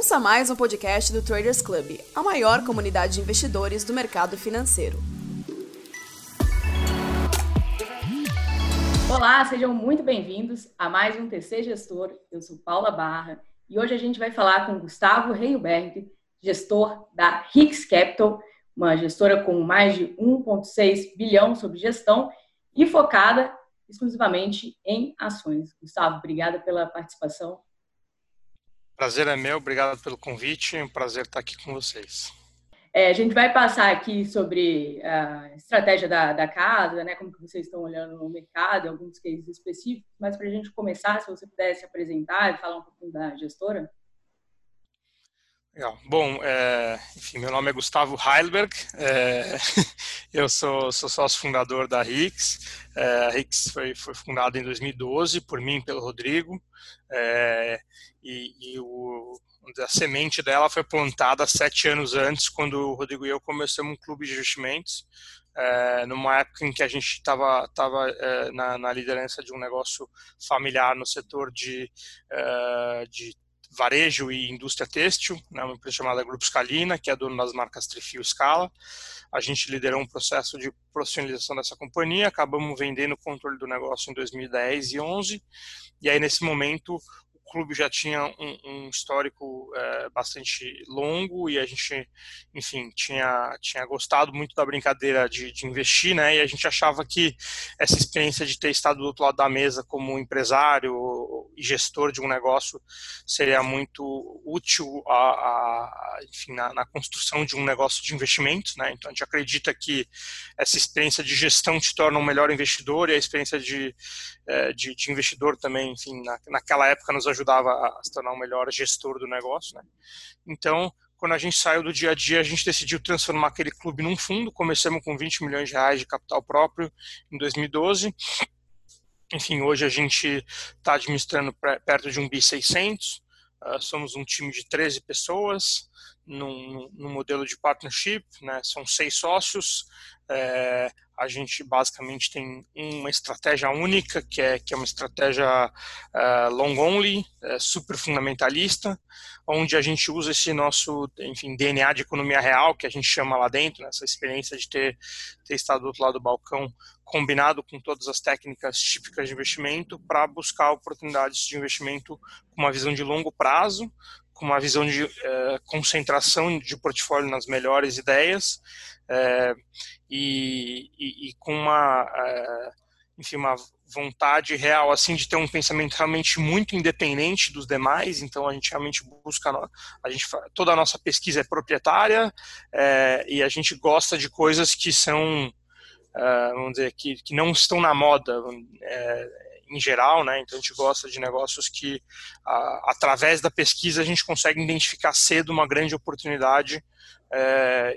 Ouça mais um podcast do Traders Club, a maior comunidade de investidores do mercado financeiro. Olá, sejam muito bem-vindos a mais um TC Gestor. Eu sou Paula Barra e hoje a gente vai falar com Gustavo Reiberg, gestor da Hicks Capital, uma gestora com mais de 1,6 bilhão sobre gestão e focada exclusivamente em ações. Gustavo, obrigada pela participação. Prazer é meu, obrigado pelo convite, é um prazer estar aqui com vocês. É, a gente vai passar aqui sobre a estratégia da, da casa, né, como que vocês estão olhando no mercado, alguns cases específicos, mas para a gente começar, se você pudesse apresentar e falar um pouquinho da gestora. Legal. Bom, é, enfim, meu nome é Gustavo Heilberg, é, eu sou, sou sócio fundador da Rix. É, a Rix foi, foi fundada em 2012 por mim e pelo Rodrigo, é, e, e o, a semente dela foi plantada sete anos antes, quando o Rodrigo e eu começamos um clube de investimentos, é, numa época em que a gente estava tava, é, na, na, liderança de um negócio familiar no setor de, é, de varejo e indústria têxtil, né, uma empresa chamada Grupo Scalina, que é dona das marcas Trifio Scala. A gente liderou um processo de profissionalização dessa companhia, acabamos vendendo o controle do negócio em 2010 e 11, e aí nesse momento clube já tinha um, um histórico é, bastante longo e a gente, enfim, tinha, tinha gostado muito da brincadeira de, de, investir, né? E a gente achava que essa experiência de ter estado do outro lado da mesa como empresário e gestor de um negócio seria muito útil a, a enfim, na, na, construção de um negócio de investimentos, né? Então a gente acredita que essa experiência de gestão te torna um melhor investidor e a experiência de, é, de, de investidor também, enfim, na, naquela época nos ajudava a se tornar um melhor gestor do negócio, né? Então, quando a gente saiu do dia a dia, a gente decidiu transformar aquele clube num fundo. Começamos com 20 milhões de reais de capital próprio em 2012. Enfim, hoje a gente está administrando perto de um bi 600. Uh, somos um time de 13 pessoas num, num modelo de partnership, né? São seis sócios. É, a gente basicamente tem uma estratégia única, que é, que é uma estratégia uh, long only, uh, super fundamentalista, onde a gente usa esse nosso enfim, DNA de economia real, que a gente chama lá dentro, né, essa experiência de ter, ter estado do outro lado do balcão, combinado com todas as técnicas típicas de investimento, para buscar oportunidades de investimento com uma visão de longo prazo, com uma visão de uh, concentração de portfólio nas melhores ideias, é, e, e, e, com uma, é, enfim, uma vontade real assim de ter um pensamento realmente muito independente dos demais. Então a gente realmente busca, a gente toda a nossa pesquisa é proprietária é, e a gente gosta de coisas que são, é, vamos dizer, que, que não estão na moda. É, em geral, né? Então a gente gosta de negócios que, através da pesquisa, a gente consegue identificar cedo uma grande oportunidade é,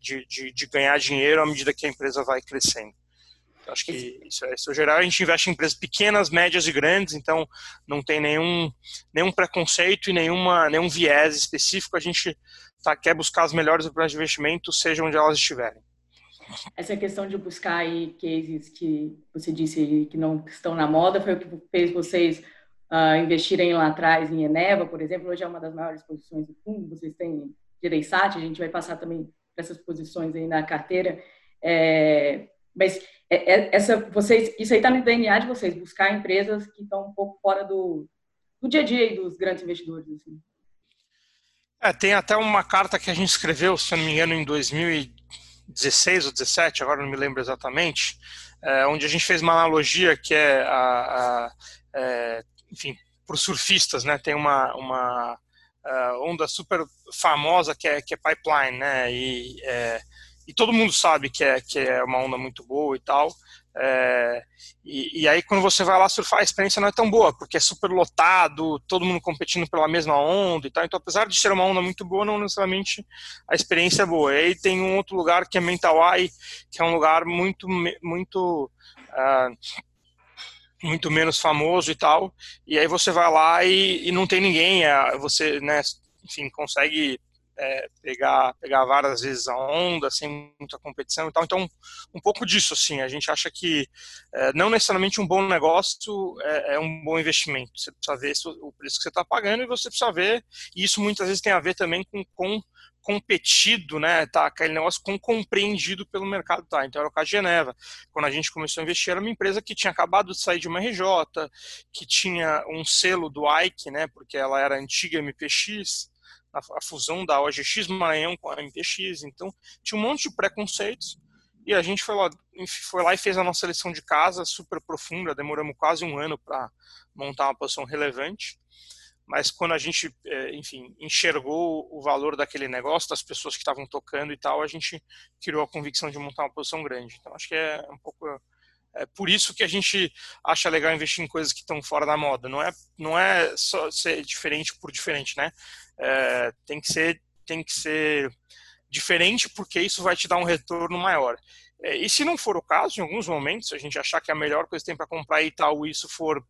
de, de, de, ganhar dinheiro à medida que a empresa vai crescendo. Então, acho que isso é, isso é geral. A gente investe em empresas pequenas, médias e grandes, então não tem nenhum, nenhum preconceito e nenhuma, nenhum viés específico. A gente tá, quer buscar as melhores oportunidades de investimento, seja onde elas estiverem. Essa questão de buscar aí cases que você disse que não estão na moda foi o que fez vocês uh, investirem lá atrás em Eneva, por exemplo. Hoje é uma das maiores posições do fundo. Vocês têm Gereissat, a gente vai passar também essas posições aí na carteira. É, mas é, é, essa, vocês, isso aí está no DNA de vocês, buscar empresas que estão um pouco fora do, do dia a dia dos grandes investidores. Assim. É, tem até uma carta que a gente escreveu, se não me engano, em 2016 ou 2017, agora não me lembro exatamente, é, onde a gente fez uma analogia que é, a, a é, enfim, para os surfistas, né, tem uma, uma uh, onda super famosa que é, que é Pipeline, né? E, é, e todo mundo sabe que é, que é uma onda muito boa e tal. É, e, e, aí quando você vai lá surfar, a experiência não é tão boa, porque é super lotado, todo mundo competindo pela mesma onda e tal. Então, apesar de ser uma onda muito boa, não necessariamente a experiência é boa. E aí tem um outro lugar que é Mentawai, que é um lugar muito, muito uh, muito menos famoso e tal, e aí você vai lá e, e não tem ninguém, é, você, né, enfim, consegue é, pegar, pegar várias vezes a onda, sem muita competição e tal. Então, um pouco disso, assim, a gente acha que é, não necessariamente um bom negócio é, é, um bom investimento. Você precisa ver o preço que você está pagando e você precisa ver, e isso muitas vezes tem a ver também com, com competido, né, tá, aquele negócio com compreendido pelo mercado, tá, então era o caso de Geneva, quando a gente começou a investir era uma empresa que tinha acabado de sair de uma RJ, que tinha um selo do Ike, né, porque ela era antiga MPX, a, fusão da OGX Maranhão com a MPX, então tinha um monte de preconceitos, e a gente foi lá, foi lá e fez a nossa lição de casa super profunda, demoramos quase um ano para montar uma posição relevante, mas quando a gente, é, enfim, enxergou o valor daquele negócio, das pessoas que estavam tocando e tal, a gente criou a convicção de montar uma posição grande. Então, acho que é um pouco é por isso que a gente acha legal investir em coisas que estão fora da moda. Não é, não é só ser diferente por diferente, né? É, tem que ser, tem que ser diferente porque isso vai te dar um retorno maior. É, e se não for o caso, em alguns momentos, a gente achar que a melhor coisa que tem para comprar e tal, isso for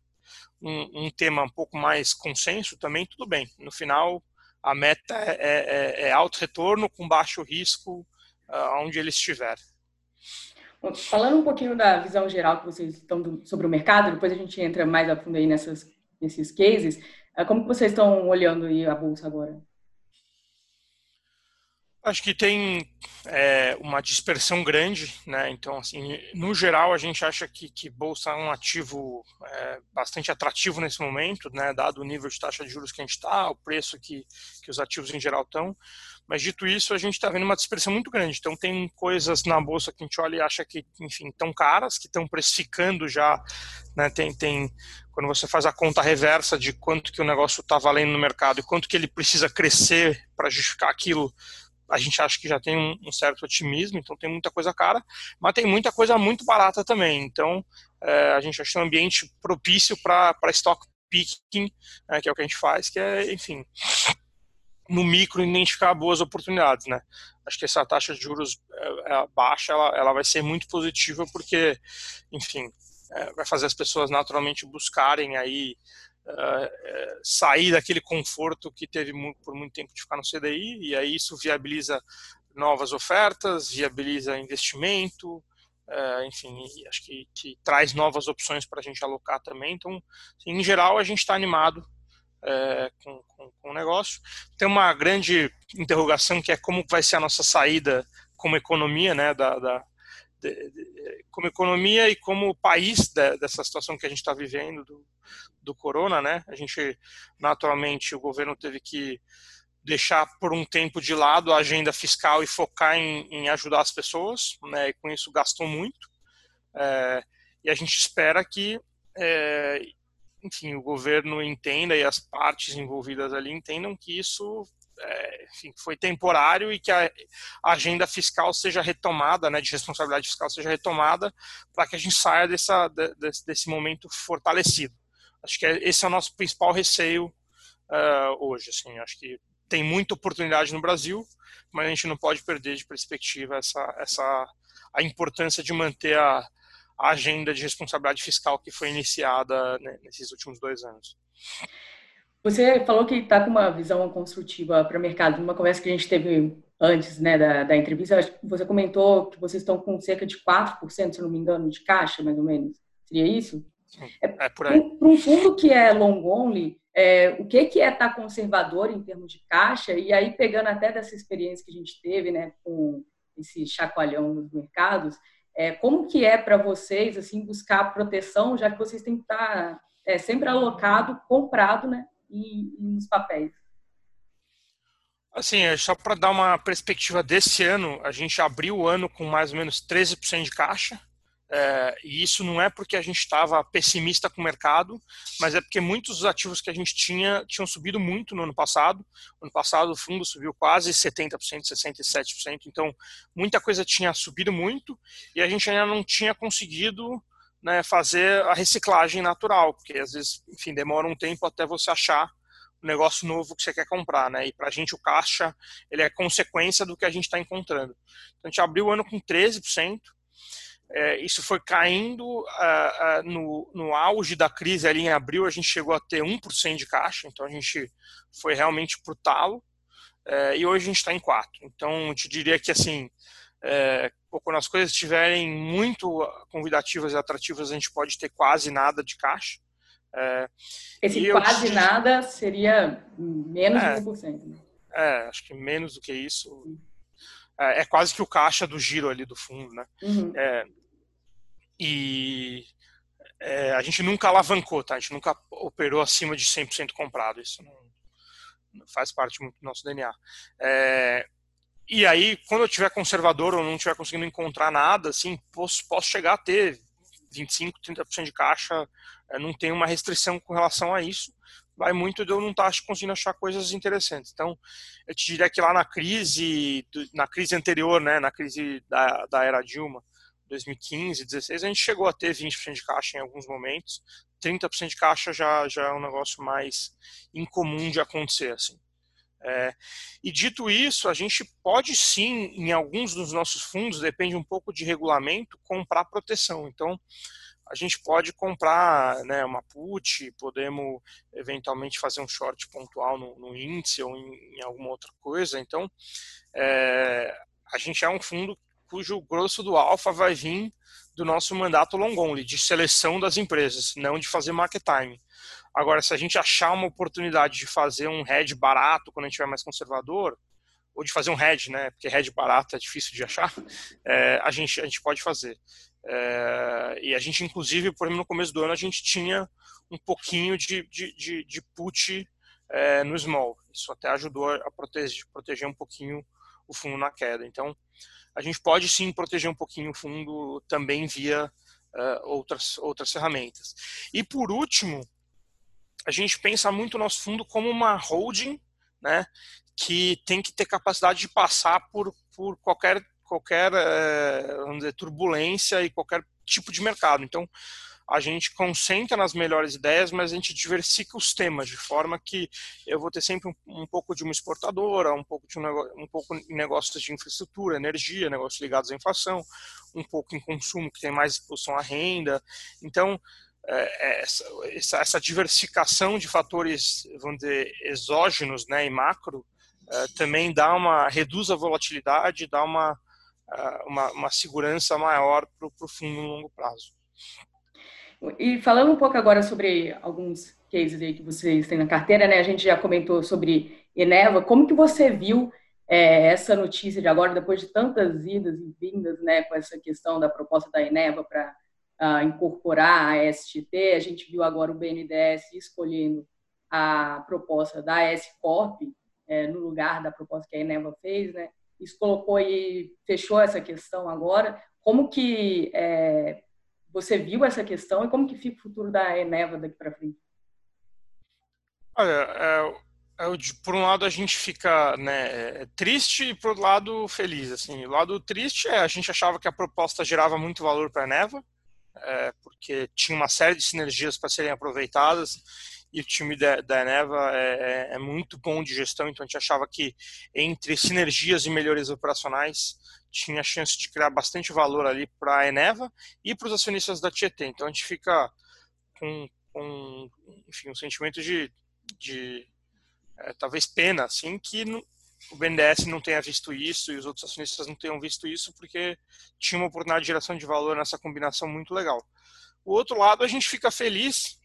um, um, tema um pouco mais consenso também, tudo bem. No final, a meta é, é, é alto retorno com baixo risco uh, onde ele estiver. Falando um pouquinho da visão geral que vocês estão do, sobre o mercado, depois a gente entra mais a fundo aí nessas, nesses cases. Uh, como vocês estão olhando a bolsa agora? Acho que tem é, uma dispersão grande, né? Então, assim, no geral, a gente acha que, que bolsa é um ativo é, bastante atrativo nesse momento, né? Dado o nível de taxa de juros que a gente está, o preço que, que os ativos em geral estão. Mas dito isso, a gente está vendo uma dispersão muito grande. Então, tem coisas na bolsa que a gente olha e acha que, enfim, estão caras, que estão precificando já, né? Tem, tem quando você faz a conta reversa de quanto que o negócio está valendo no mercado e quanto que ele precisa crescer para justificar aquilo a gente acha que já tem um, um, certo otimismo, então tem muita coisa cara, mas tem muita coisa muito barata também. Então é, a gente acha um ambiente propício para stock picking, é, que é o que a gente faz, que é, enfim, no micro identificar boas oportunidades, né? Acho que essa taxa de juros é, é baixa, ela, ela vai ser muito positiva porque, enfim, é, vai fazer as pessoas naturalmente buscarem aí uh, sair daquele conforto que teve por muito tempo de ficar no CDI, e aí isso viabiliza novas ofertas, viabiliza investimento, uh, enfim, acho que, que, traz novas opções para a gente alocar também. Então, assim, em geral, a gente está animado é, com, com, com, o negócio. Tem uma grande interrogação que é como vai ser a nossa saída como economia, né, da, da como economia e como país de, dessa situação que a gente está vivendo do, do corona, né? A gente, naturalmente, o governo teve que deixar por um tempo de lado a agenda fiscal e focar em, em ajudar as pessoas, né? E com isso gastou muito. É, e a gente espera que, é, enfim, o governo entenda e as partes envolvidas ali entendam que isso é, enfim, foi temporário e que a agenda fiscal seja retomada, né, de responsabilidade fiscal seja retomada, para que a gente saia dessa, desse, desse momento fortalecido. Acho que é, esse é o nosso principal receio uh, hoje. Assim, acho que tem muita oportunidade no Brasil, mas a gente não pode perder de perspectiva essa, essa a importância de manter a, a agenda de responsabilidade fiscal que foi iniciada né, nesses últimos dois anos. Você falou que está com uma visão construtiva para o mercado. Numa conversa que a gente teve antes né, da, da entrevista, você comentou que vocês estão com cerca de 4%, se não me engano, de caixa, mais ou menos. Seria isso? É, é por aí. Para um fundo que é long only, é, o que, que é estar tá conservador em termos de caixa? E aí, pegando até dessa experiência que a gente teve né, com esse chacoalhão nos mercados, é, como que é para vocês assim buscar proteção, já que vocês têm que estar tá, é, sempre alocado, comprado né, e, e nos papéis? Assim, é, só para dar uma perspectiva desse ano, a gente abriu o ano com mais ou menos 13% de caixa, é, e isso não é porque a gente estava pessimista com o mercado, mas é porque muitos dos ativos que a gente tinha tinham subido muito no ano passado. No ano passado o fundo subiu quase 70%, 67%, então muita coisa tinha subido muito e a gente ainda não tinha conseguido né, fazer a reciclagem natural, porque às vezes, enfim, demora um tempo até você achar um negócio novo que você quer comprar, né? E para a gente o caixa ele é consequência do que a gente está encontrando. Então a gente abriu o ano com 13%. É, isso foi caindo uh, uh, no, no auge da crise ali em abril, a gente chegou a ter 1% de caixa, então a gente foi realmente para o talo. é, e hoje a gente está em 4. Então, eu te diria que, assim, é, quando as coisas estiverem muito convidativas e atrativas, a gente pode ter quase nada de caixa. É, Esse quase nada seria menos de 1%. Né? É, acho que menos do que isso. É, é, quase que o caixa do giro ali do fundo, né? Uhum. É, e é, a gente nunca alavancou, tá? A gente nunca operou acima de 100% comprado. Isso não, não, faz parte muito do nosso DNA. E aí, quando eu tiver conservador ou não tiver conseguindo encontrar nada, assim, posso, posso chegar a ter 25, 30% de caixa, é, não tem uma restrição com relação a isso. Vai muito de eu não estar tá conseguindo achar coisas interessantes. Então, eu te diria que lá na crise, na crise anterior, né, na crise da, da era Dilma, 2015, 16, a gente chegou a ter 20% de caixa em alguns momentos. 30% de caixa já, já é um negócio mais incomum de acontecer, assim. É, e dito isso, a gente pode sim, em alguns dos nossos fundos, depende um pouco de regulamento, comprar proteção. Então, a gente pode comprar né, uma put, podemos eventualmente fazer um short pontual no, no índice ou em, em, alguma outra coisa. Então, é, a gente é um fundo cujo grosso do alfa vai vir do nosso mandato long only, de seleção das empresas, não de fazer market time. Agora, se a gente achar uma oportunidade de fazer um hedge barato quando a gente estiver mais conservador, ou de fazer um hedge, né? Porque hedge barato é difícil de achar, é, a, gente, a gente pode fazer. É, e a gente, inclusive, por exemplo, no começo do ano, a gente tinha um pouquinho de, de, de, de put é, no small. Isso até ajudou a proteger, proteger um pouquinho o fundo na queda. Então, a gente pode sim proteger um pouquinho o fundo também via uh, outras, outras ferramentas. E por último, a gente pensa muito o nosso fundo como uma holding, né, que tem que ter capacidade de passar por, por qualquer, qualquer uh, vamos dizer, turbulência e qualquer tipo de mercado. Então, a gente concentra nas melhores ideias, mas a gente diversifica os temas de forma que eu vou ter sempre um, um pouco de uma exportadora, um pouco de um, um pouco em negócios de infraestrutura, energia, negócios ligados à inflação, um pouco em consumo que tem mais exposição à renda. Então é, é essa, essa, diversificação de fatores, vamos dizer, exógenos, né, e macro, é, também dá uma reduz a volatilidade, dá uma uma, uma segurança maior para o fundo no longo prazo. E falando um pouco agora sobre alguns cases aí que vocês têm na carteira, né? A gente já comentou sobre Eneva. Como que você viu é, essa notícia de agora, depois de tantas idas e vindas, né, com essa questão da proposta da Eneva para uh, incorporar a STT? A gente viu agora o BNDES escolhendo a proposta da S-Corp é, no lugar da proposta que a Eneva fez, né? Isso colocou e fechou essa questão agora. Como que é, você viu essa questão e como que fica o futuro da Eneva daqui para frente? Olha, é, é, por um lado a gente fica né, é, triste e por outro lado feliz. Assim, o lado triste é a gente achava que a proposta gerava muito valor para a Eneva, é, porque tinha uma série de sinergias para serem aproveitadas e o time da, da Eneva é, é, é, muito bom de gestão, então a gente achava que entre sinergias e melhorias operacionais tinha chance de criar bastante valor ali para a Eneva e para os acionistas da Tietê. Então a gente fica com, com enfim, um sentimento de, de é, talvez pena, assim, que o BNDES não tenha visto isso e os outros acionistas não tenham visto isso porque tinha uma oportunidade de geração de valor nessa combinação muito legal. O outro lado, a gente fica feliz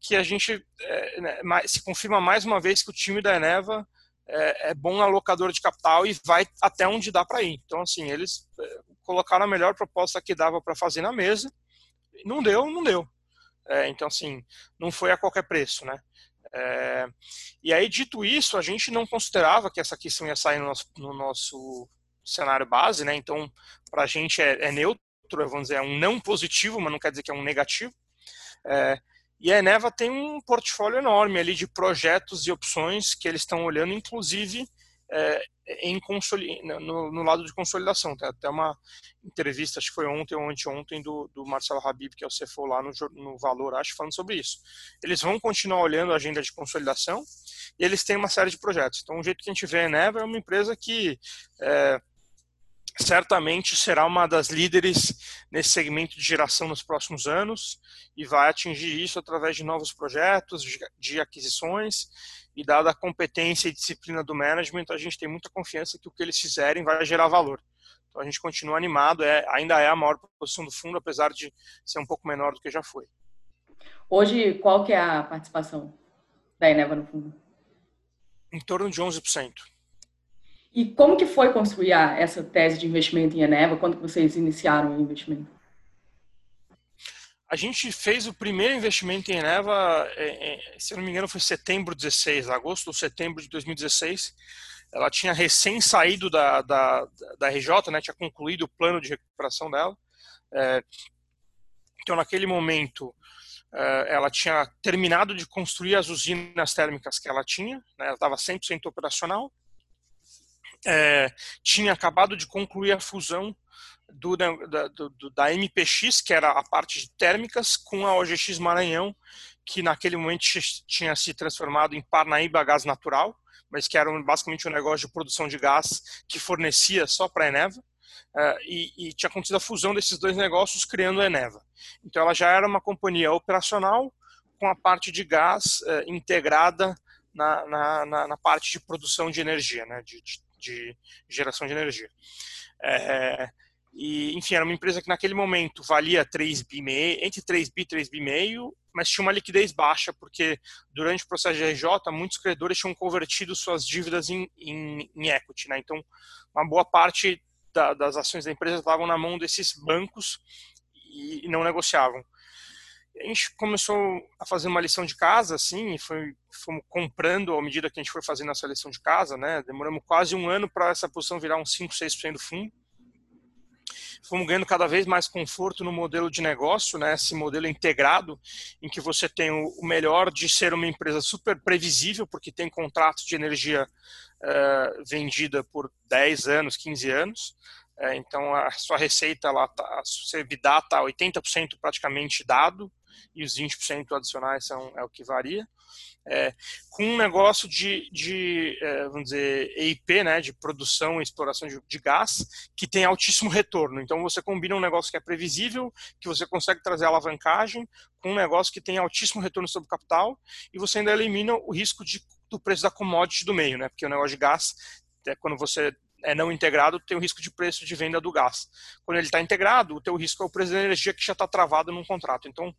que a gente é, né, se confirma mais uma vez que o time da Eneva é, é bom alocador de capital e vai até onde dá para ir. Então, assim, eles é, colocaram a melhor proposta que dava para fazer na mesa. Não deu, não deu. É, então, assim, não foi a qualquer preço, né? É, e aí, dito isso, a gente não considerava que essa questão ia sair no nosso, no nosso cenário base, né? Então, para a gente é, é, neutro, vamos dizer, é um não positivo, mas não quer dizer que é um negativo. É, e a Eneva tem um portfólio enorme ali de projetos e opções que eles estão olhando, inclusive é, em no, no, lado de consolidação. Tem até uma entrevista, acho que foi ontem ou anteontem, do, do Marcelo Habib, que é o CFO lá no, no Valor, acho, falando sobre isso. Eles vão continuar olhando a agenda de consolidação e eles têm uma série de projetos. Então, o jeito que a gente vê a Eneva é uma empresa que é, certamente será uma das líderes nesse segmento de geração nos próximos anos e vai atingir isso através de novos projetos, de aquisições e dada a competência e disciplina do management, a gente tem muita confiança que o que eles fizerem vai gerar valor. Então a gente continua animado, é, ainda é a maior posição do fundo, apesar de ser um pouco menor do que já foi. Hoje, qual que é a participação da Eneva no fundo? Em torno de 11%. E como que foi construir essa tese de investimento em Eneva? Quando vocês iniciaram o investimento? A gente fez o primeiro investimento em Eneva, é, é, se eu não me engano, foi setembro 16, agosto ou setembro de 2016. Ela tinha recém saído da, da, da RJ, né, tinha concluído o plano de recuperação dela. É, então, naquele momento, ela tinha terminado de construir as usinas térmicas que ela tinha, né, ela estava 100% operacional. Tinha acabado de concluir a fusão do, da, do, da MPX, que era a parte de térmicas, com a OGX Maranhão, que naquele momento tinha se transformado em Parnaíba Gás Natural, mas que era basicamente um negócio de produção de gás que fornecia só para a Eneva. Uh, e, e, tinha acontecido a fusão desses dois negócios criando a Eneva. Então ela já era uma companhia operacional com a parte de gás uh, integrada na, na, na, parte de produção de energia, né, de, de, de geração de energia. É, e, enfim, era uma empresa que naquele momento valia 3 bi, entre 3 bi e 3 bi meio, mas tinha uma liquidez baixa, porque durante o processo de RJ, muitos credores tinham convertido suas dívidas em, em, em equity. Né? Então, uma boa parte da, das ações da empresa estavam na mão desses bancos e, e não negociavam. A gente começou a fazer uma lição de casa, assim, foi, fomos comprando à medida que a gente foi fazendo essa lição de casa, né? Demoramos quase um ano para essa posição virar uns 5, 6% do fundo. Fomos ganhando cada vez mais conforto no modelo de negócio, né, esse modelo integrado, em que você tem o melhor de ser uma empresa super previsível, porque tem contratos de energia uh, vendida por 10 anos, 15 anos, uh, então a sua receita, ela tá, sua EBITDA está 80% praticamente dado, e os 20% adicionais são, é o que varia é, com um negócio de, de é, vamos dizer, EIP, né, de produção e exploração de, de, gás, que tem altíssimo retorno. Então você combina um negócio que é previsível, que você consegue trazer alavancagem, com um negócio que tem altíssimo retorno sobre o capital, e você ainda elimina o risco de, do preço da commodity do meio, né, porque o negócio de gás, é, quando você é não integrado, tem o risco de preço de venda do gás. Quando ele está integrado, o teu risco é o preço da energia que já está travado num contrato. Então,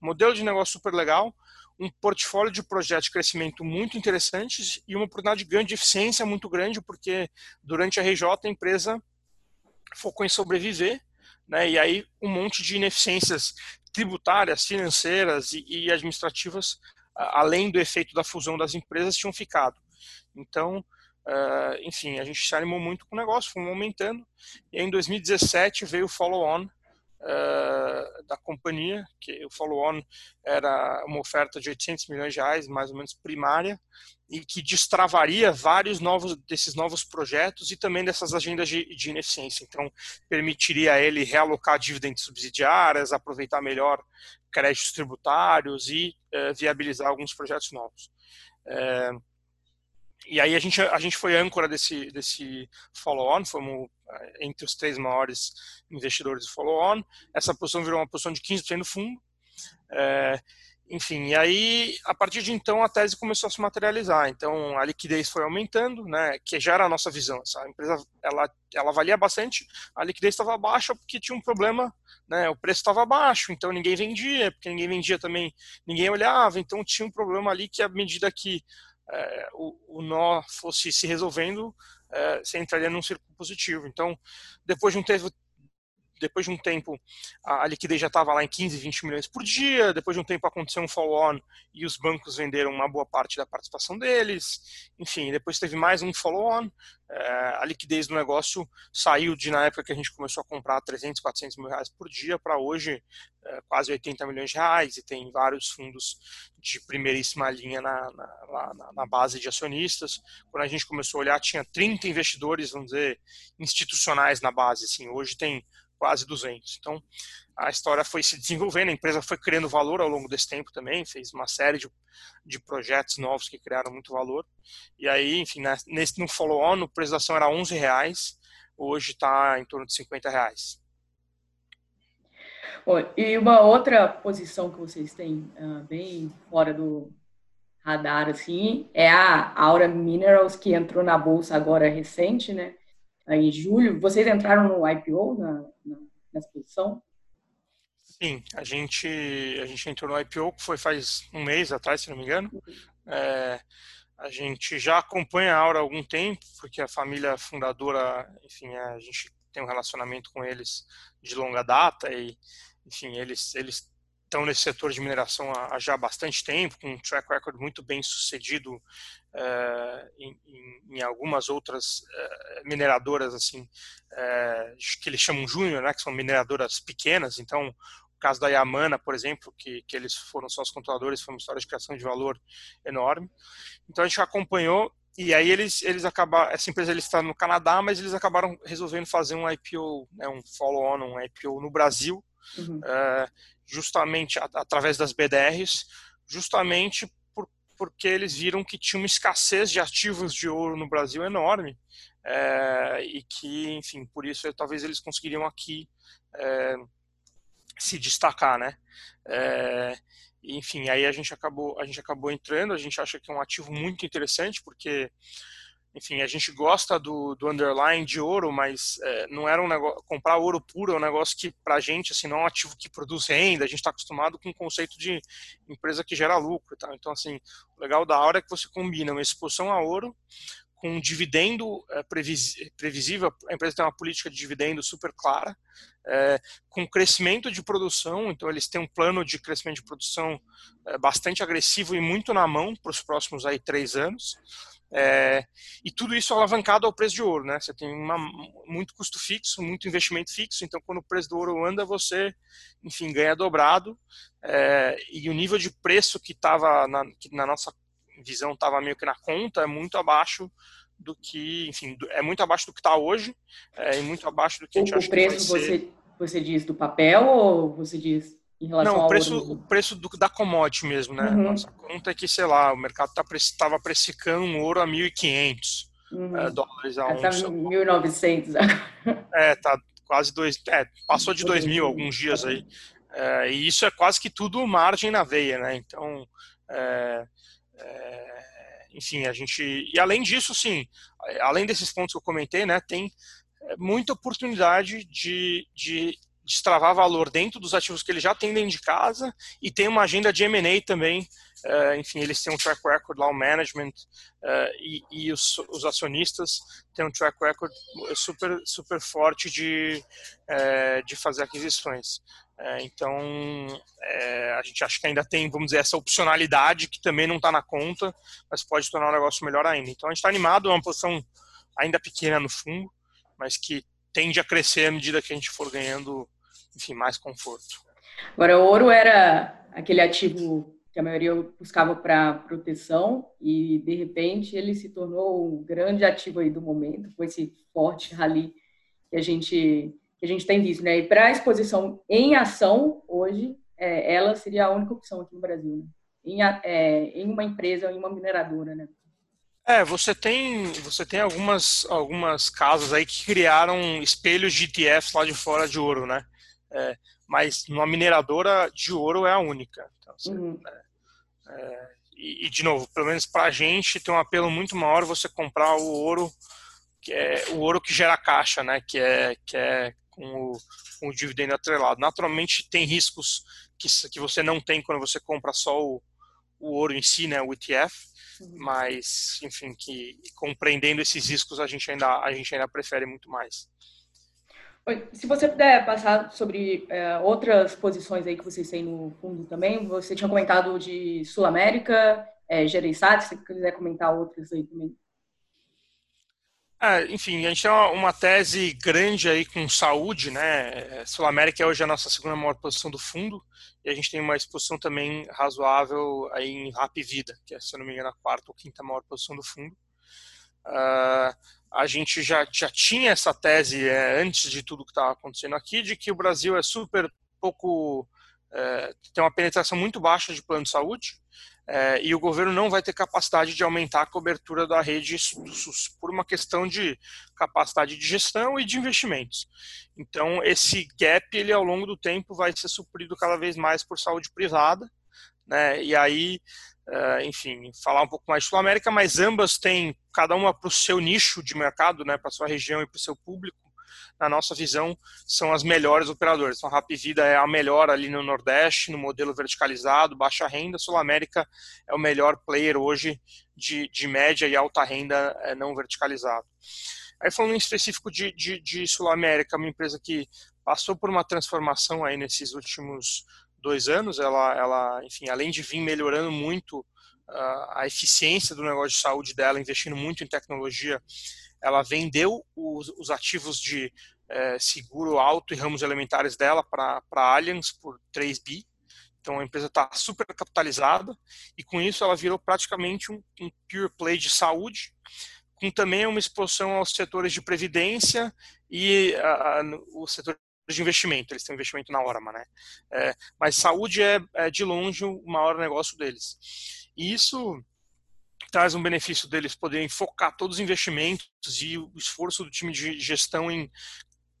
modelo de negócio super legal, um portfólio de projetos de crescimento muito interessantes e uma oportunidade de ganho de eficiência muito grande, porque durante a RJ a empresa focou em sobreviver, né, e aí um monte de ineficiências tributárias, financeiras e, e administrativas, além do efeito da fusão das empresas, tinham ficado. Então, uh, enfim, a gente se animou muito com o negócio, fomos aumentando, e em 2017 veio o follow-on, uh, da companhia, que o follow-on era uma oferta de 800 milhões de reais, mais ou menos primária, e que destravaria vários novos desses novos projetos e também dessas agendas de, de ineficiência. Então, permitiria a ele realocar dividendos subsidiárias, aproveitar melhor créditos tributários e uh, viabilizar alguns projetos novos. Uh, e aí a gente, a gente foi âncora desse, desse follow-on, fomos eh, entre os três maiores investidores do follow-on. Essa posição virou uma posição de 15% no fundo. É, enfim, e aí, a partir de então, a tese começou a se materializar. Então, a liquidez foi aumentando, né, que já era a nossa visão. Essa empresa, ela, ela valia bastante, a liquidez estava baixa porque tinha um problema, né, o preço estava baixo, então ninguém vendia, porque ninguém vendia também, ninguém olhava, então tinha um problema ali que, à medida que é, o, o, nó fosse se resolvendo, é, você entraria num círculo positivo. Então, depois de um tempo, depois de um tempo a, a liquidez já estava lá em 15, 20 milhões por dia, depois de um tempo aconteceu um follow-on e os bancos venderam uma boa parte da participação deles, enfim, depois teve mais um follow-on, é, a liquidez do negócio saiu de, na época que a gente começou a comprar 300, 400 mil reais por dia, para hoje é, quase 80 milhões de reais, e tem vários fundos de primeiríssima linha na, na, na, na base de acionistas. Quando a gente começou a olhar, tinha 30 investidores, vamos dizer, institucionais na base, assim, hoje tem quase 200. Então, a história foi se desenvolvendo, a empresa foi criando valor ao longo desse tempo também, fez uma série de, de projetos novos que criaram muito valor. E aí, enfim, né, nesse, no follow-on, a preço da ação era 11 reais, hoje está em torno de 50 reais. E uma outra posição que vocês têm uh, bem fora do radar, assim, é a Aura Minerals, que entrou na bolsa agora recente, né? Em julho. Vocês entraram no IPO na, nessa posição? Sim, a gente, a gente entrou no IPO, que foi faz um mês atrás, se não me engano. É, a gente já acompanha a Aura há algum tempo, porque a família fundadora, enfim, a gente tem um relacionamento com eles de longa data e, enfim, eles, eles estão nesse setor de mineração há, já bastante tempo, com um track record muito bem sucedido uh, em, em, algumas outras uh, mineradoras, assim, uh, que eles chamam júnior, né, que são mineradoras pequenas. Então, o caso da Yamana, por exemplo, que, que eles foram só os controladores, foi uma história de criação de valor enorme. Então, a gente acompanhou e aí eles, eles acabaram, essa empresa está no Canadá, mas eles acabaram resolvendo fazer um IPO, né, um follow-on, um IPO no Brasil, uhum. uh, justamente a, através das BDRs, justamente por, porque eles viram que tinha uma escassez de ativos de ouro no Brasil enorme é, e que, enfim, por isso talvez eles conseguiriam aqui é, se destacar, né? É, enfim, aí a gente acabou a gente acabou entrando, a gente acha que é um ativo muito interessante porque enfim, a gente gosta do, do underline de ouro, mas é, não era um negócio. Comprar ouro puro é um negócio que, para a gente, assim, não é um ativo que produz renda. A gente está acostumado com o conceito de empresa que gera lucro. Tá? Então, assim, o legal da hora é que você combina uma exposição a ouro com um dividendo é, previsível. A empresa tem uma política de dividendo super clara, é, com crescimento de produção. Então, eles têm um plano de crescimento de produção é, bastante agressivo e muito na mão para os próximos aí três anos. É, e tudo isso alavancado ao preço de ouro, né? Você tem uma, muito custo fixo, muito investimento fixo, então quando o preço do ouro anda, você, enfim, ganha dobrado. É, e o nível de preço que estava na, na, nossa visão estava meio que na conta é muito abaixo do que, enfim, é muito abaixo do que está hoje é, e muito abaixo do que a gente o acha preço que vai você, ser. Você diz do papel ou você diz em relação Não, o preço, ouro? o preço do, da commodity mesmo, né? Uhum. Nossa conta é que, sei lá, o mercado estava tá, precificando um ouro a 1.500 uhum. é, dólares a tá onça. Tá 1.900 É, tá quase dois, é, passou de 2.000 alguns dias aí. É, e isso é quase que tudo margem na veia, né? Então, é, é, enfim, a gente... E além disso, sim, além desses pontos que eu comentei, né, tem muita oportunidade de, de destravar valor dentro dos ativos que ele já tem dentro de casa e tem uma agenda de M&A também. Uh, enfim, eles têm um track record lá, o management uh, e, e os, os, acionistas têm um track record super, super forte de, uh, de fazer aquisições. então, a gente acha que ainda tem, vamos dizer, essa opcionalidade que também não está na conta, mas pode tornar o negócio melhor ainda. Então, a gente está animado, é uma posição ainda pequena no fundo, mas que tende a crescer à medida que a gente for ganhando, enfim, mais conforto. Agora, o ouro era aquele ativo que a maioria buscava para proteção e, de repente, ele se tornou um grande ativo aí do momento, com esse forte rally que a gente, que a gente tem visto, né? E para a exposição em ação, hoje, é, ela seria a única opção aqui no Brasil, né? em, é, em uma empresa, em uma mineradora, né? É, você tem, você tem algumas, algumas casas aí que criaram espelhos de ETFs lá de fora de ouro, né? É, mas uma mineradora de ouro é a única. Então, assim, uhum. é, é, e, e, de novo, pelo menos para a gente tem um apelo muito maior você comprar o ouro que é o ouro que gera caixa, né? Que é que é com o, com o dividendo atrelado. Naturalmente tem riscos que, que você não tem quando você compra só o, o ouro em si, né? O ETF mas enfim que compreendendo esses riscos a gente ainda a gente ainda prefere muito mais se você puder passar sobre é, outras posições aí que vocês têm no fundo também, você tinha comentado de Sul América, é, Gereissat, se quiser comentar outras aí também. É, enfim, a gente tem uma, uma, tese grande aí com saúde, né? Sul América é hoje a nossa segunda maior posição do fundo e a gente tem uma exposição também razoável aí em Rap Vida, que é, se eu não me engano, a quarta ou quinta maior posição do fundo. Uh, a gente já, já tinha essa tese é, antes de tudo que estava acontecendo aqui, de que o Brasil é super pouco. É, tem uma penetração muito baixa de plano de saúde, é, e o governo não vai ter capacidade de aumentar a cobertura da rede do SUS por uma questão de capacidade de gestão e de investimentos. Então, esse gap, ele ao longo do tempo vai ser suprido cada vez mais por saúde privada, né? E aí, é, enfim, falar um pouco mais de Sul-América, mas ambas têm cada uma para o seu nicho de mercado, né? Para sua região e para o seu público na nossa visão, são as melhores operadoras. Então, a Rap Vida é a melhor ali no Nordeste, no modelo verticalizado, baixa renda. Sul América é o melhor player hoje de, de média e alta renda é, não verticalizado. Aí, falando em específico de, de, de Sul América, uma empresa que passou por uma transformação aí nesses últimos dois anos. Ela, ela enfim, além de vir melhorando muito uh, a eficiência do negócio de saúde dela, investindo muito em tecnologia, ela vendeu os, os ativos de é, seguro alto e ramos elementares dela para a Allianz por 3 bi. Então a empresa está super capitalizada e com isso ela virou praticamente um, um pure play de saúde, com também uma exposição aos setores de previdência e o setor de investimento. Eles têm investimento na Orma, né? É, mas saúde é, é de longe o maior negócio deles. E isso traz um benefício deles poderem focar todos os investimentos e o esforço do time de gestão em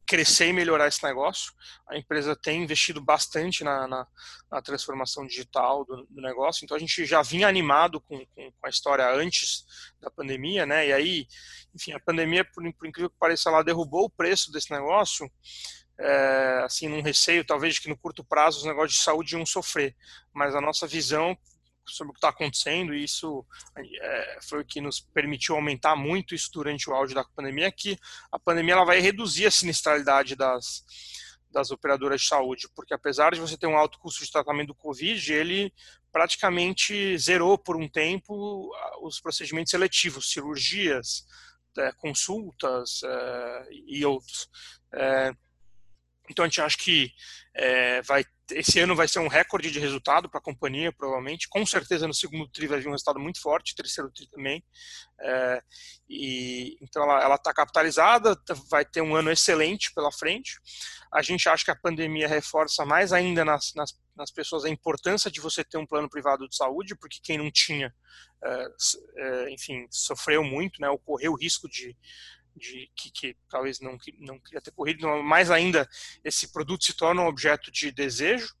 crescer e melhorar esse negócio. A empresa tem investido bastante na, na, na transformação digital do, do, negócio, então a gente já vinha animado com, com, com, a história antes da pandemia, né? E aí, enfim, a pandemia, por, por incrível que pareça, ela derrubou o preço desse negócio, é, assim, num receio talvez de que no curto prazo os negócios de saúde iam sofrer, mas a nossa visão sobre o que está acontecendo, e isso é, foi o que nos permitiu aumentar muito isso durante o auge da pandemia, que a pandemia ela vai reduzir a sinistralidade das, das operadoras de saúde, porque apesar de você ter um alto custo de tratamento do Covid, ele praticamente zerou por um tempo os procedimentos seletivos, cirurgias, é, consultas é, e outros. Então a gente acha que é, vai, esse ano vai ser um recorde de resultado para a companhia, provavelmente. Com certeza no segundo tri vai vir um resultado muito forte, terceiro tri também. É, e, então ela está capitalizada, vai ter um ano excelente pela frente. A gente acha que a pandemia reforça mais ainda nas, nas, nas pessoas a importância de você ter um plano privado de saúde, porque quem não tinha, é, é enfim, sofreu muito, né, ocorreu o risco de de que, que, talvez não, não queria ter corrido, mais ainda esse produto se torna um objeto de desejo,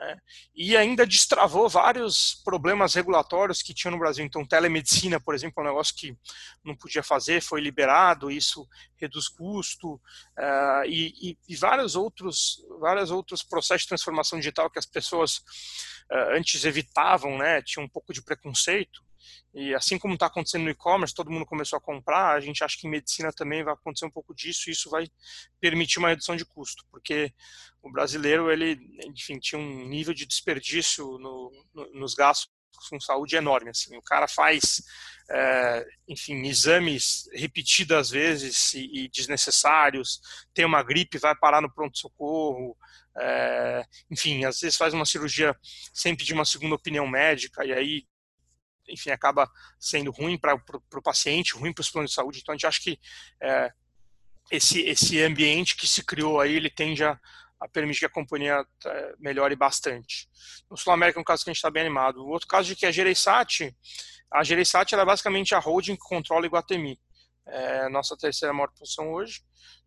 né? e ainda destravou vários problemas regulatórios que tinha no Brasil. Então, telemedicina, por exemplo, é um negócio que não podia fazer, foi liberado, isso reduz custo, uh, e, e, e, vários outros, vários outros processos de transformação digital que as pessoas uh, antes evitavam, né? tinham um pouco de preconceito, e assim como está acontecendo no e-commerce, todo mundo começou a comprar, a gente acha que em medicina também vai acontecer um pouco disso e isso vai permitir uma redução de custo, porque o brasileiro, ele, enfim, tinha um nível de desperdício no, no, nos gastos com saúde enorme. Assim. O cara faz, é, enfim, exames repetidas vezes e, e, desnecessários, tem uma gripe, vai parar no pronto-socorro, é, enfim, às vezes faz uma cirurgia sem pedir uma segunda opinião médica e aí enfim, acaba sendo ruim para o paciente, ruim para os planos de saúde. Então, a gente acha que é, esse, esse ambiente que se criou aí, ele tende a, a permitir que a companhia é, melhore bastante. No Sul América é um caso que a gente está bem animado. O outro caso de que a Gereissat, a Gereissat é basicamente a holding que controla Iguatemi. É a nossa terceira maior posição hoje.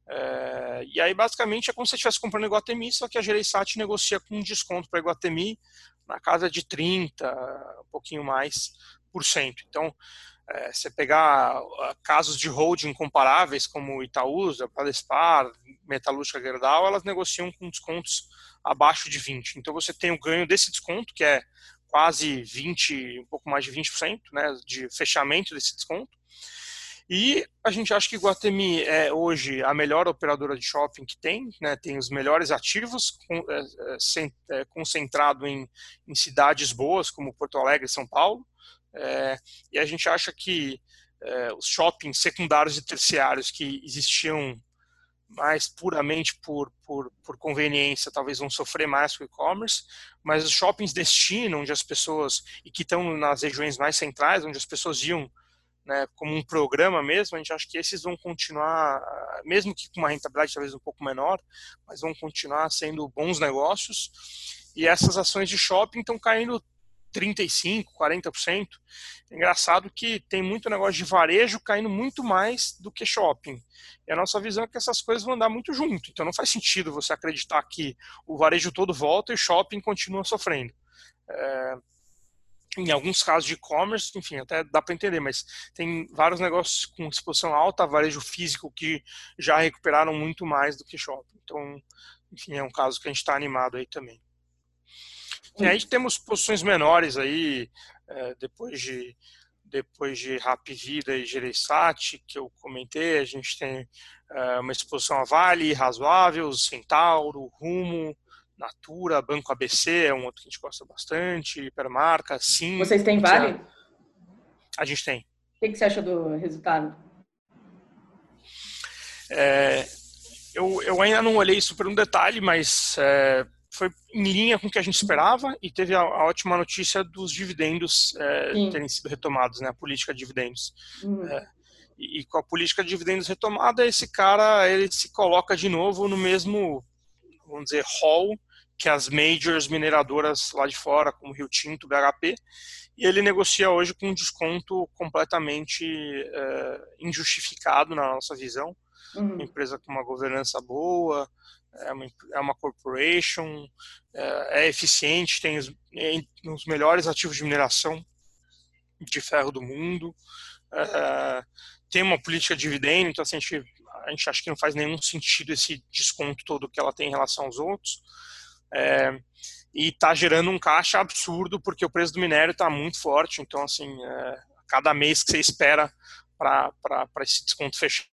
É, e aí, basicamente, é como se você estivesse comprando Iguatemi, só que a Gereissat negocia com um desconto para Iguatemi na casa de 30, um pouquinho mais por cento. Então, é, você pegar ah, casos de holding comparáveis como Itaúsa, Padespar, Metalúrgica Gerdau, elas negociam com descontos abaixo de 20. Então você tem o ganho desse desconto, que é quase 20, um pouco mais de 20%, né, de fechamento desse desconto. E a gente acha que Guatemi é hoje a melhor operadora de shopping que tem, né? tem os melhores ativos, é, é, é, concentrado em, em cidades boas como Porto Alegre e São Paulo. É, e a gente acha que os shoppings secundários e terciários que existiam mais puramente por, por, por conveniência, talvez vão sofrer mais com o e-commerce, mas os shoppings destino, onde as pessoas, e que estão nas regiões mais centrais, onde as pessoas iam né, como um programa mesmo, a gente acha que esses vão continuar, mesmo que com uma rentabilidade talvez um pouco menor, mas vão continuar sendo bons negócios. E essas ações de shopping estão caindo 35%, 40%. É engraçado que tem muito negócio de varejo caindo muito mais do que shopping. E a nossa visão é que essas coisas vão andar muito junto. Então não faz sentido você acreditar que o varejo todo volta e o shopping continua sofrendo. É, em alguns casos de e-commerce, enfim, até dá para entender, mas tem vários negócios com exposição alta, varejo físico, que já recuperaram muito mais do que shopping. Então, enfim, é um caso que a gente está animado aí também. E aí temos posições menores aí, é, depois de depois de Rap Vida e Gereissat, que eu comentei, a gente tem é, uma exposição a Vale, razoável, Centauro, Rumo, Natura, Banco ABC é um outro que a gente gosta bastante, Hipermarca, Sim. Vocês têm Vale? A gente tem. O que, você acha do resultado? É, eu, eu ainda não olhei super no detalhe, mas é, foi em linha com o que a gente esperava e teve a, a ótima notícia dos dividendos é, terem sido retomados, né, a política de dividendos. Uhum. É, e, e, com a política de dividendos retomada, esse cara ele se coloca de novo no mesmo, vamos dizer, hall que as majors mineradoras lá de fora, como Rio Tinto, BHP, e ele negocia hoje com um desconto completamente é, injustificado na nossa visão. Uhum. Uma empresa com uma governança boa, é uma, é uma corporation, é, é eficiente, tem os, é, os, melhores ativos de mineração de ferro do mundo, é, tem uma política de dividendo, então assim, a, gente, a gente acha que não faz nenhum sentido esse desconto todo que ela tem em relação aos outros. É, e está gerando um caixa absurdo porque o preço do minério está muito forte. Então, assim, é, cada mês que você espera para esse desconto fechar,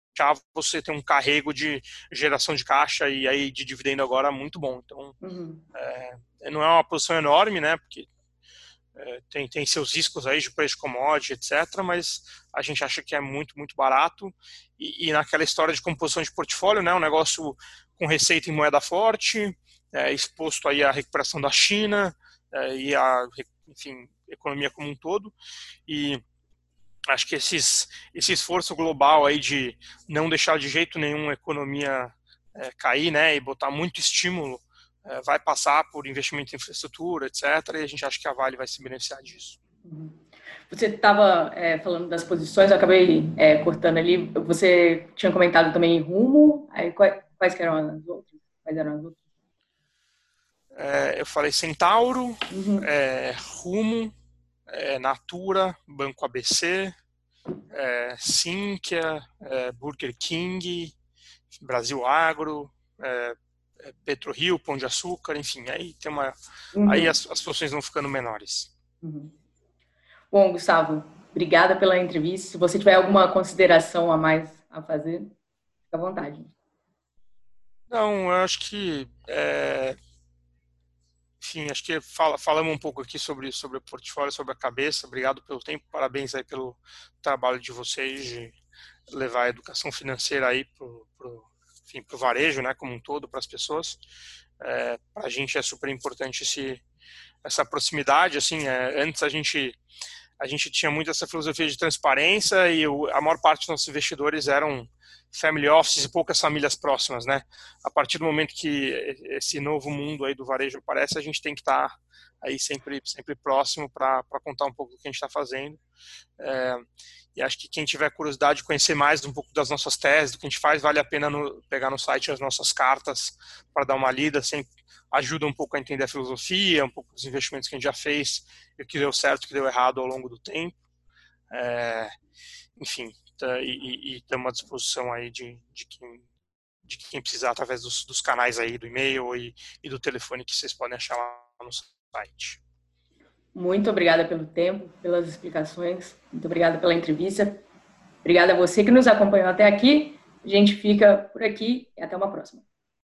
você tem um carrego de geração de caixa e aí de dividendo agora muito bom. Então, uhum. é, não é uma posição enorme, né? Porque é, tem, tem seus riscos aí de preço de commodity, etc. Mas a gente acha que é muito, muito barato. E, e naquela história de composição de portfólio, né? Um negócio com receita em moeda forte, é, exposto aí à recuperação da China é, e a, enfim, economia como um todo. E acho que esses, esse esforço global aí de não deixar de jeito nenhum a economia é, cair, né, e botar muito estímulo, é, vai passar por investimento em infraestrutura, etc. E a gente acha que a Vale vai se beneficiar disso. Uhum. Você estava é, falando das posições, eu acabei é, cortando ali. Você tinha comentado também rumo. Aí, quais, quais eram as outras? Quais eram as outras? É, eu falei Centauro, uhum. é, Rumo, é, Natura, Banco ABC, é, Sinqia, é, Burger King, Brasil Agro, é, é, Petro Rio, Pão de Açúcar, enfim, aí tem uma, uhum. aí as, as posições vão ficando menores. Uhum. Bom, Gustavo, obrigada pela entrevista. Se você tiver alguma consideração a mais a fazer, fica à vontade. Não, eu acho que enfim, acho que fala, falamos um pouco aqui sobre, sobre o portfólio, sobre a cabeça. Obrigado pelo tempo, parabéns aí pelo trabalho de vocês de levar a educação financeira aí o varejo, né, como um todo, para as pessoas. É, para a gente é super importante esse, essa proximidade, assim, é, antes a gente a gente tinha muito essa filosofia de transparência e o, a maior parte dos nossos investidores eram family offices e poucas famílias próximas, né? A partir do momento que esse novo mundo aí do varejo aparece, a gente tem que estar tá aí sempre sempre próximo para contar um pouco do que a gente está fazendo. É, e acho que quem tiver curiosidade de conhecer mais um pouco das nossas teses, do que a gente faz, vale a pena no, pegar no site as nossas cartas para dar uma lida, sempre ajuda um pouco a entender a filosofia, um pouco dos investimentos que a gente já fez, o que deu certo, o que deu errado ao longo do tempo. É, enfim, e, estamos à disposição aí de, de, quem, de quem precisar através dos, dos canais aí do e-mail e, e do telefone que vocês podem achar lá no site. Muito obrigada pelo tempo, pelas explicações, muito obrigada pela entrevista. Obrigada a você que nos acompanhou até aqui. A gente fica por aqui e até uma próxima.